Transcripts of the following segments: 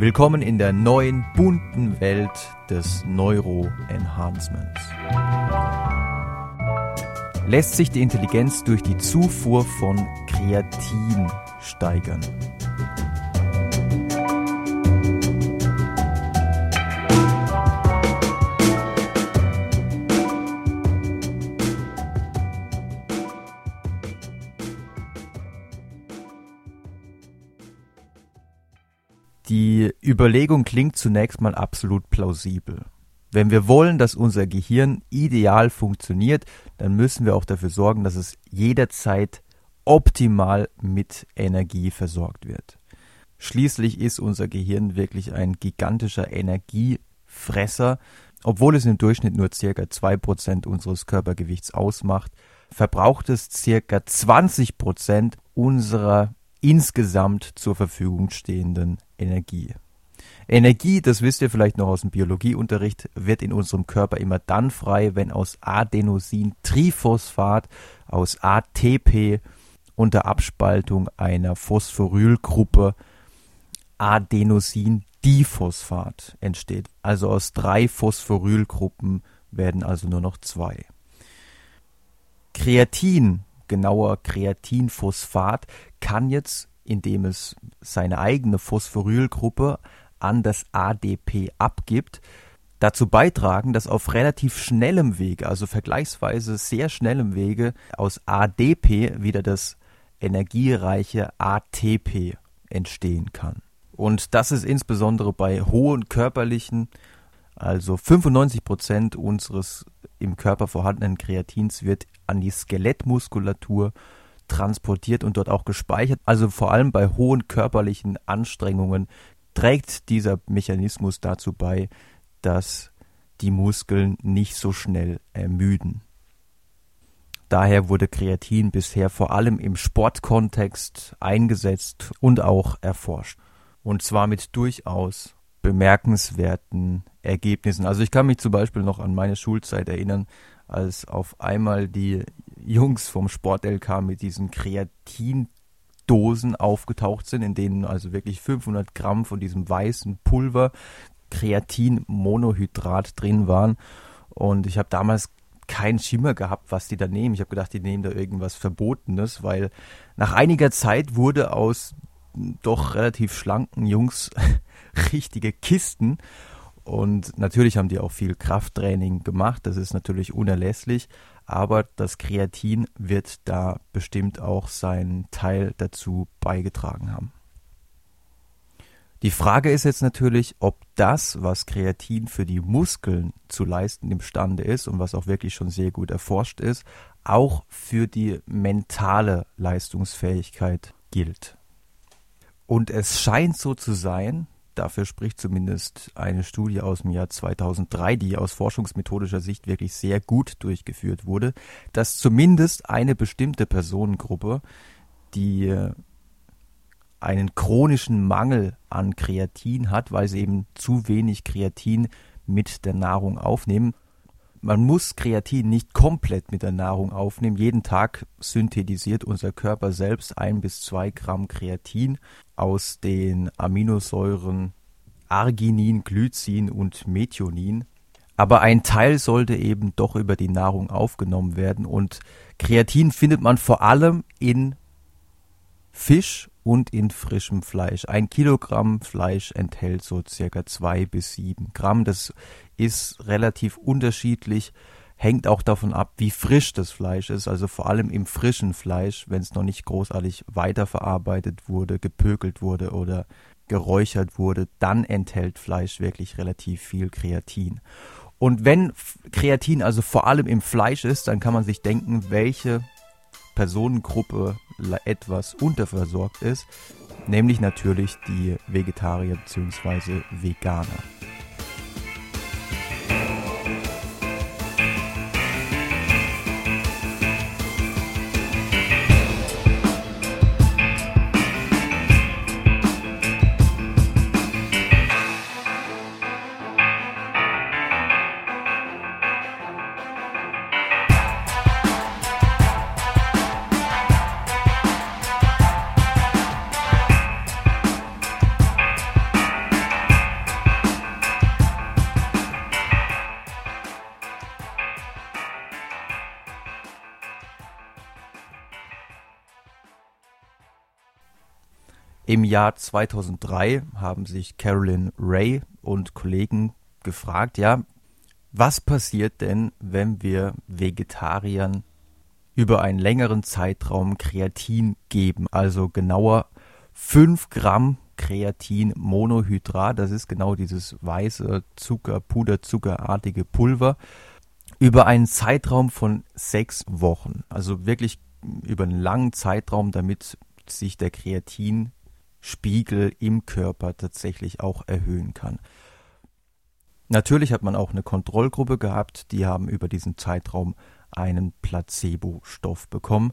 Willkommen in der neuen, bunten Welt des Neuroenhancements. Lässt sich die Intelligenz durch die Zufuhr von Kreatin steigern? Die Überlegung klingt zunächst mal absolut plausibel. Wenn wir wollen, dass unser Gehirn ideal funktioniert, dann müssen wir auch dafür sorgen, dass es jederzeit optimal mit Energie versorgt wird. Schließlich ist unser Gehirn wirklich ein gigantischer Energiefresser. Obwohl es im Durchschnitt nur circa 2% unseres Körpergewichts ausmacht, verbraucht es circa 20% unserer insgesamt zur Verfügung stehenden Energie. Energie, das wisst ihr vielleicht noch aus dem Biologieunterricht, wird in unserem Körper immer dann frei, wenn aus Adenosin-Triphosphat, aus ATP unter Abspaltung einer Phosphorylgruppe Adenosin-Diphosphat entsteht. Also aus drei Phosphorylgruppen werden also nur noch zwei. Kreatin, genauer Kreatinphosphat, kann jetzt, indem es seine eigene Phosphorylgruppe an das ADP abgibt, dazu beitragen, dass auf relativ schnellem Wege, also vergleichsweise sehr schnellem Wege, aus ADP wieder das energiereiche ATP entstehen kann. Und das ist insbesondere bei hohen körperlichen, also 95 Prozent unseres im Körper vorhandenen Kreatins wird an die Skelettmuskulatur transportiert und dort auch gespeichert. Also vor allem bei hohen körperlichen Anstrengungen trägt dieser Mechanismus dazu bei, dass die Muskeln nicht so schnell ermüden. Daher wurde Kreatin bisher vor allem im Sportkontext eingesetzt und auch erforscht. Und zwar mit durchaus bemerkenswerten Ergebnissen. Also ich kann mich zum Beispiel noch an meine Schulzeit erinnern, als auf einmal die Jungs vom Sport-LK mit diesen Kreatindosen aufgetaucht sind, in denen also wirklich 500 Gramm von diesem weißen Pulver Kreatinmonohydrat drin waren. Und ich habe damals keinen Schimmer gehabt, was die da nehmen. Ich habe gedacht, die nehmen da irgendwas Verbotenes, weil nach einiger Zeit wurde aus doch relativ schlanken Jungs richtige Kisten. Und natürlich haben die auch viel Krafttraining gemacht, das ist natürlich unerlässlich, aber das Kreatin wird da bestimmt auch seinen Teil dazu beigetragen haben. Die Frage ist jetzt natürlich, ob das, was Kreatin für die Muskeln zu leisten imstande ist und was auch wirklich schon sehr gut erforscht ist, auch für die mentale Leistungsfähigkeit gilt. Und es scheint so zu sein, Dafür spricht zumindest eine Studie aus dem Jahr 2003, die aus forschungsmethodischer Sicht wirklich sehr gut durchgeführt wurde, dass zumindest eine bestimmte Personengruppe, die einen chronischen Mangel an Kreatin hat, weil sie eben zu wenig Kreatin mit der Nahrung aufnehmen. Man muss Kreatin nicht komplett mit der Nahrung aufnehmen. Jeden Tag synthetisiert unser Körper selbst ein bis zwei Gramm Kreatin aus den Aminosäuren Arginin, Glycin und Methionin. Aber ein Teil sollte eben doch über die Nahrung aufgenommen werden und Kreatin findet man vor allem in Fisch und in frischem Fleisch. Ein Kilogramm Fleisch enthält so circa zwei bis sieben Gramm. Das ist relativ unterschiedlich hängt auch davon ab, wie frisch das Fleisch ist. Also vor allem im frischen Fleisch, wenn es noch nicht großartig weiterverarbeitet wurde, gepökelt wurde oder geräuchert wurde, dann enthält Fleisch wirklich relativ viel Kreatin. Und wenn Kreatin also vor allem im Fleisch ist, dann kann man sich denken, welche Personengruppe etwas unterversorgt ist, nämlich natürlich die Vegetarier bzw. Veganer. Im Jahr 2003 haben sich Carolyn Ray und Kollegen gefragt, ja, was passiert denn, wenn wir Vegetariern über einen längeren Zeitraum Kreatin geben, also genauer 5 Gramm Kreatinmonohydrat, das ist genau dieses weiße Zucker, Puderzuckerartige Pulver, über einen Zeitraum von sechs Wochen. Also wirklich über einen langen Zeitraum, damit sich der Kreatinspiegel im Körper tatsächlich auch erhöhen kann. Natürlich hat man auch eine Kontrollgruppe gehabt, die haben über diesen Zeitraum einen Placebo-Stoff bekommen.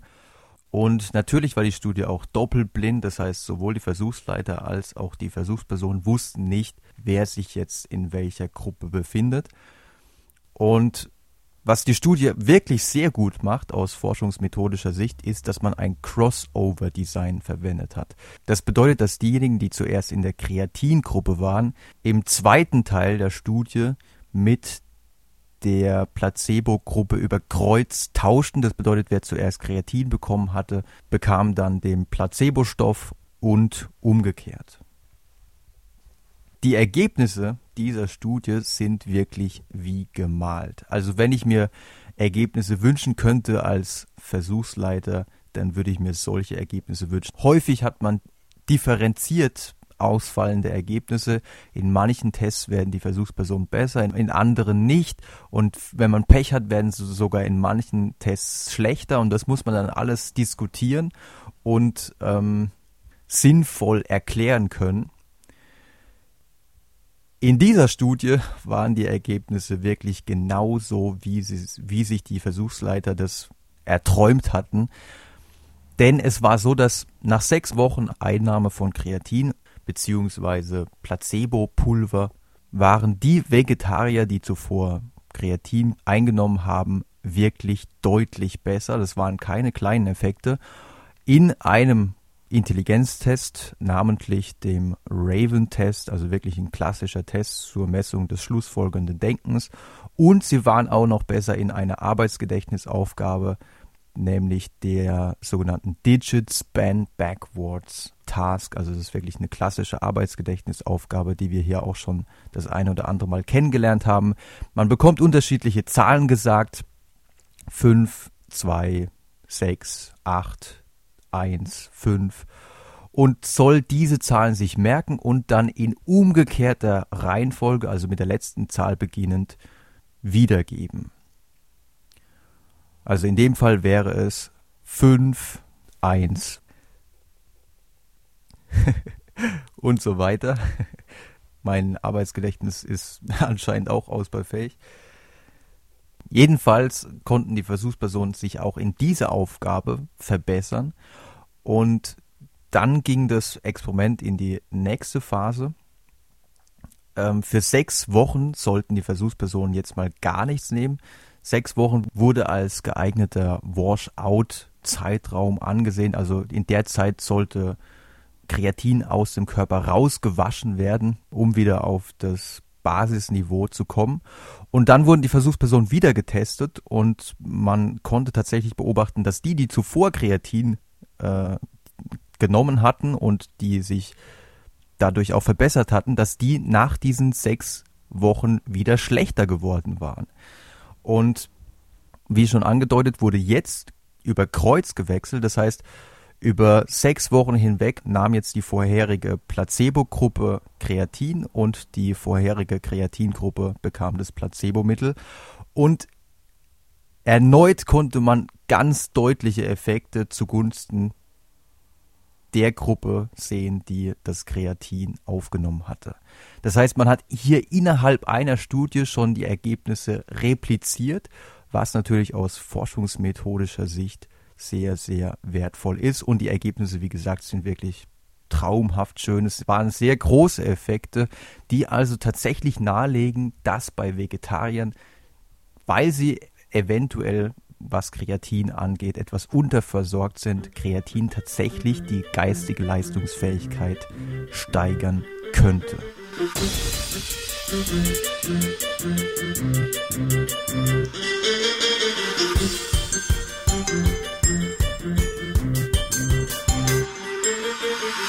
Und natürlich war die Studie auch doppelblind, das heißt sowohl die Versuchsleiter als auch die Versuchsperson wussten nicht, wer sich jetzt in welcher Gruppe befindet. Und was die Studie wirklich sehr gut macht aus forschungsmethodischer Sicht, ist, dass man ein Crossover-Design verwendet hat. Das bedeutet, dass diejenigen, die zuerst in der Kreatingruppe waren, im zweiten Teil der Studie mit der Placebo-Gruppe über Kreuz tauschten. Das bedeutet, wer zuerst Kreatin bekommen hatte, bekam dann den Placebo-Stoff und umgekehrt. Die Ergebnisse dieser Studie sind wirklich wie gemalt. Also wenn ich mir Ergebnisse wünschen könnte als Versuchsleiter, dann würde ich mir solche Ergebnisse wünschen. Häufig hat man differenziert ausfallende Ergebnisse. In manchen Tests werden die Versuchspersonen besser, in, anderen nicht. Und wenn man Pech hat, werden sie sogar in manchen Tests schlechter. Und das muss man dann alles diskutieren und ähm, sinnvoll erklären können. In dieser Studie waren die Ergebnisse wirklich genauso, wie, sie, wie sich die Versuchsleiter das erträumt hatten. Denn es war so, dass nach sechs Wochen Einnahme von Kreatin beziehungsweise Placebo-Pulver waren die Vegetarier, die zuvor Kreatin eingenommen haben, wirklich deutlich besser. Das waren keine kleinen Effekte. In einem Intelligenztest, namentlich dem Raven-Test, also wirklich ein klassischer Test zur Messung des schlussfolgenden Denkens. Und sie waren auch noch besser in einer Arbeitsgedächtnisaufgabe, nämlich der sogenannten Digit Span Backwards Task. Also das ist wirklich eine klassische Arbeitsgedächtnisaufgabe, die wir hier auch schon das eine oder andere Mal kennengelernt haben. Man bekommt unterschiedliche Zahlen gesagt. 5, 2, 6, 8, 1, 5 und soll diese Zahlen sich merken und dann in umgekehrter Reihenfolge, also mit der letzten Zahl beginnend, wiedergeben. Also in dem Fall wäre es 5, 1 und so weiter. Mein Arbeitsgedächtnis ist anscheinend auch ausbaufähig. Jedenfalls konnten die Versuchspersonen sich auch in dieser Aufgabe verbessern und dann ging das Experiment in die nächste Phase. Ähm, für sechs Wochen sollten die Versuchspersonen jetzt mal gar nichts nehmen. Sechs Wochen wurde als geeigneter Wash-out-Zeitraum angesehen. Also in der Zeit sollte Kreatin aus dem Körper rausgewaschen werden, um wieder auf das Basisniveau zu kommen. Und dann wurden die Versuchspersonen wieder getestet und man konnte tatsächlich beobachten, dass die, die zuvor Kreatin äh, genommen hatten und die sich dadurch auch verbessert hatten, dass die nach diesen sechs Wochen wieder schlechter geworden waren. Und wie schon angedeutet, wurde jetzt über Kreuz gewechselt. Das heißt, über sechs Wochen hinweg nahm jetzt die vorherige Placebo-Gruppe Kreatin und die vorherige Kreatingruppe bekam das Placebo-Mittel. Und erneut konnte man ganz deutliche Effekte zugunsten der Gruppe sehen, die das Kreatin aufgenommen hatte. Das heißt, man hat hier innerhalb einer Studie schon die Ergebnisse repliziert, was natürlich aus forschungsmethodischer Sicht sehr, sehr wertvoll ist. Und die Ergebnisse, wie gesagt, sind wirklich traumhaft schön. Es waren sehr große Effekte, die also tatsächlich nahelegen, dass bei Vegetariern, weil sie eventuell was Kreatin angeht, etwas unterversorgt sind, Kreatin tatsächlich die geistige Leistungsfähigkeit steigern könnte.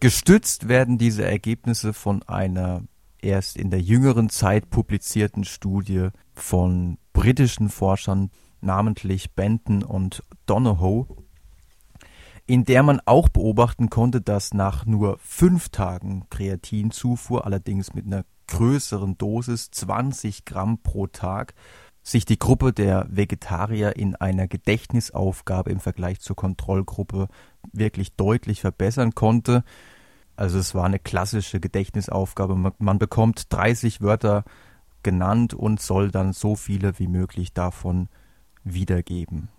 Gestützt werden diese Ergebnisse von einer erst in der jüngeren Zeit publizierten Studie von britischen Forschern, namentlich Benton und Donohoe, in der man auch beobachten konnte, dass nach nur fünf Tagen Kreatinzufuhr, allerdings mit einer größeren Dosis, 20 Gramm pro Tag, sich die Gruppe der Vegetarier in einer Gedächtnisaufgabe im Vergleich zur Kontrollgruppe wirklich deutlich verbessern konnte. Also es war eine klassische Gedächtnisaufgabe. Man bekommt 30 Wörter genannt und soll dann so viele wie möglich davon wiedergeben.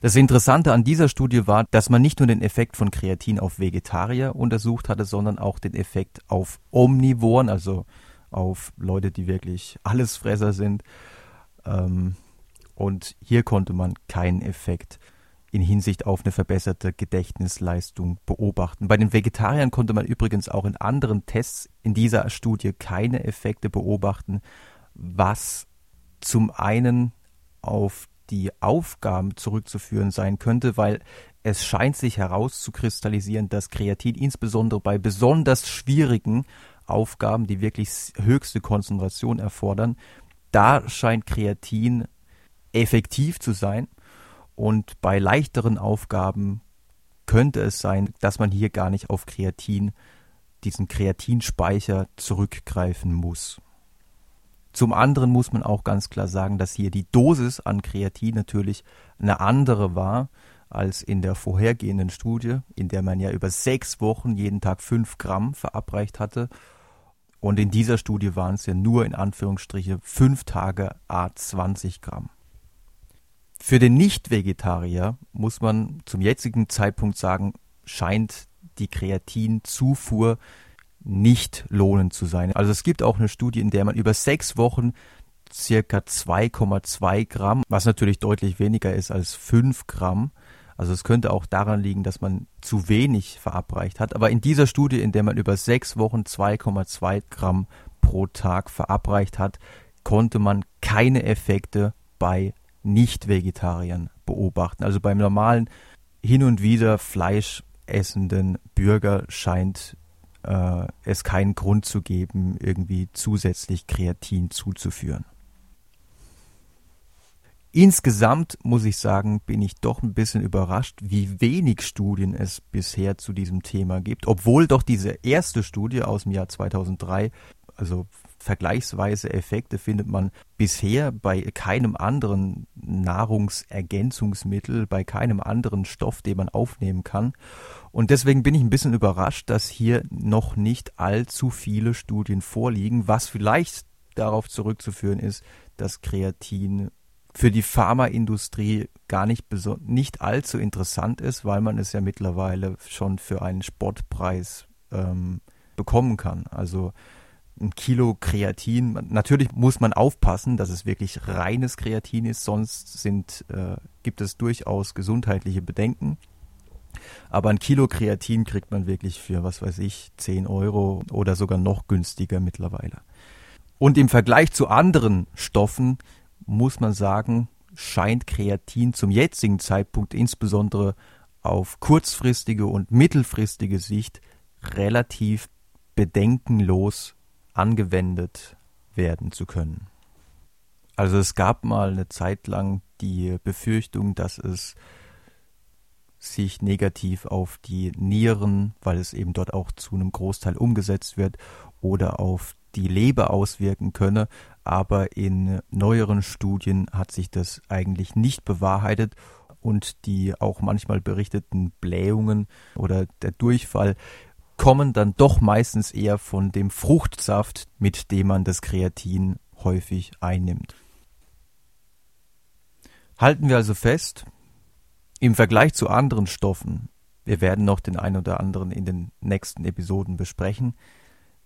Das Interessante an dieser Studie war, dass man nicht nur den Effekt von Kreatin auf Vegetarier untersucht hatte, sondern auch den Effekt auf Omnivoren, also auf Leute, die wirklich Allesfresser sind. Ähm, und hier konnte man keinen Effekt in Hinsicht auf eine verbesserte Gedächtnisleistung beobachten. Bei den Vegetariern konnte man übrigens auch in anderen Tests in dieser Studie keine Effekte beobachten, was zum einen auf die Aufgaben zurückzuführen sein könnte, weil es scheint sich herauszukristallisieren, dass Kreatin insbesondere bei besonders schwierigen Aufgaben, die wirklich höchste Konzentration erfordern, da scheint Kreatin effektiv zu sein und bei leichteren Aufgaben könnte es sein, dass man hier gar nicht auf Kreatin, diesen Kreatinspeicher zurückgreifen muss. Zum anderen muss man auch ganz klar sagen, dass hier die Dosis an Kreatin natürlich eine andere war als in der vorhergehenden Studie, in der man ja über sechs Wochen jeden Tag fünf Gramm verabreicht hatte. Und in dieser Studie waren es ja nur in Anführungsstriche fünf Tage a 20 Gramm. Für den Nicht-Vegetarier muss man zum jetzigen Zeitpunkt sagen, scheint die Kreatinzufuhr nicht lohnend zu sein. Also es gibt auch eine Studie, in der man über sechs Wochen circa 2,2 Gramm, was natürlich deutlich weniger ist als 5 Gramm. Also es könnte auch daran liegen, dass man zu wenig verabreicht hat. Aber in dieser Studie, in der man über sechs Wochen 2,2 Gramm pro Tag verabreicht hat, konnte man keine Effekte bei nicht-Vegetariern beobachten. Also beim normalen hin und wieder Fleisch essenden Bürger scheint äh, es keinen Grund zu geben, irgendwie zusätzlich Kreatin zuzuführen. Insgesamt muss ich sagen, bin ich doch ein bisschen überrascht, wie wenig Studien es bisher zu diesem Thema gibt, obwohl doch diese erste Studie aus dem Jahr 2003, also vergleichsweise Effekte findet man bisher bei keinem anderen Nahrungsergänzungsmittel, bei keinem anderen Stoff, den man aufnehmen kann. Und deswegen bin ich ein bisschen überrascht, dass hier noch nicht allzu viele Studien vorliegen, was vielleicht darauf zurückzuführen ist, dass Kreatin für die Pharmaindustrie gar nicht, nicht allzu interessant ist, weil man es ja mittlerweile schon für einen Spottpreis ähm, bekommen kann. Also ein Kilo Kreatin. Natürlich muss man aufpassen, dass es wirklich reines Kreatin ist, sonst sind, äh, gibt es durchaus gesundheitliche Bedenken. Aber ein Kilo Kreatin kriegt man wirklich für, was weiß ich, 10 Euro oder sogar noch günstiger mittlerweile. Und im Vergleich zu anderen Stoffen muss man sagen, scheint Kreatin zum jetzigen Zeitpunkt insbesondere auf kurzfristige und mittelfristige Sicht relativ bedenkenlos angewendet werden zu können. Also es gab mal eine Zeit lang die Befürchtung, dass es sich negativ auf die Nieren, weil es eben dort auch zu einem Großteil umgesetzt wird, oder auf die Leber auswirken könne. Aber in neueren Studien hat sich das eigentlich nicht bewahrheitet und die auch manchmal berichteten Blähungen oder der Durchfall kommen dann doch meistens eher von dem Fruchtsaft, mit dem man das Kreatin häufig einnimmt. Halten wir also fest, Im Vergleich zu anderen Stoffen, wir werden noch den einen oder anderen in den nächsten Episoden besprechen,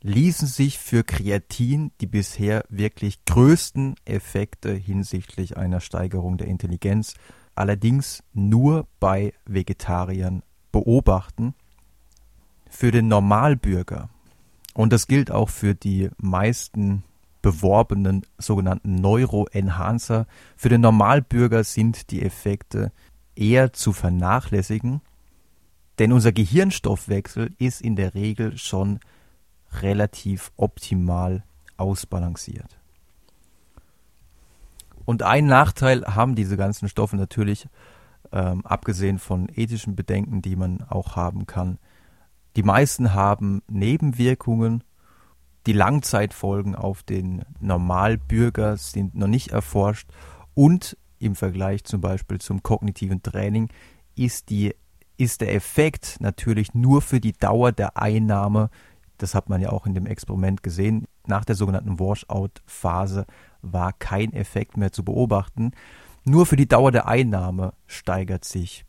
ließen sich für Kreatin die bisher wirklich größten Effekte hinsichtlich einer Steigerung der Intelligenz allerdings nur bei Vegetariern beobachten. Für den Normalbürger, und das gilt auch für die meisten beworbenen sogenannten Neuroenhancer, für den Normalbürger sind die Effekte eher zu vernachlässigen, denn unser Gehirnstoffwechsel ist in der Regel schon relativ optimal ausbalanciert. Und einen Nachteil haben diese ganzen Stoffe natürlich, ähm, abgesehen von ethischen Bedenken, die man auch haben kann. Die meisten haben Nebenwirkungen. Die Langzeitfolgen auf den Normalbürger sind noch nicht erforscht. Und im Vergleich zum Beispiel zum kognitiven Training ist, die, ist der Effekt natürlich nur für die Dauer der Einnahme das hat man ja auch in dem Experiment gesehen. Nach der sogenannten Washout-Phase war kein Effekt mehr zu beobachten. Nur für die Dauer der Einnahme steigert sich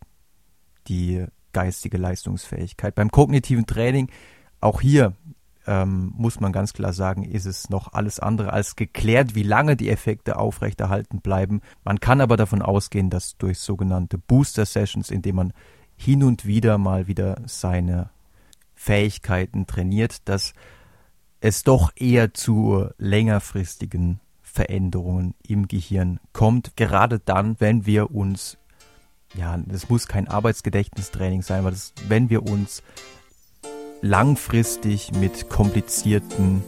die geistige Leistungsfähigkeit. Beim kognitiven Training, auch hier ähm, muss man ganz klar sagen, ist es noch alles andere als geklärt, wie lange die Effekte aufrechterhalten bleiben. Man kann aber davon ausgehen, dass durch sogenannte Booster Sessions, indem man hin und wieder mal wieder seine Fähigkeiten trainiert, dass es doch eher zu längerfristigen Veränderungen im Gehirn kommt. Gerade dann, wenn wir uns, ja, das muss kein Arbeitsgedächtnistraining sein, aber das, wenn wir uns langfristig mit komplizierten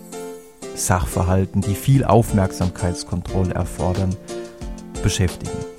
Sachverhalten, die viel Aufmerksamkeitskontrolle erfordern, beschäftigen.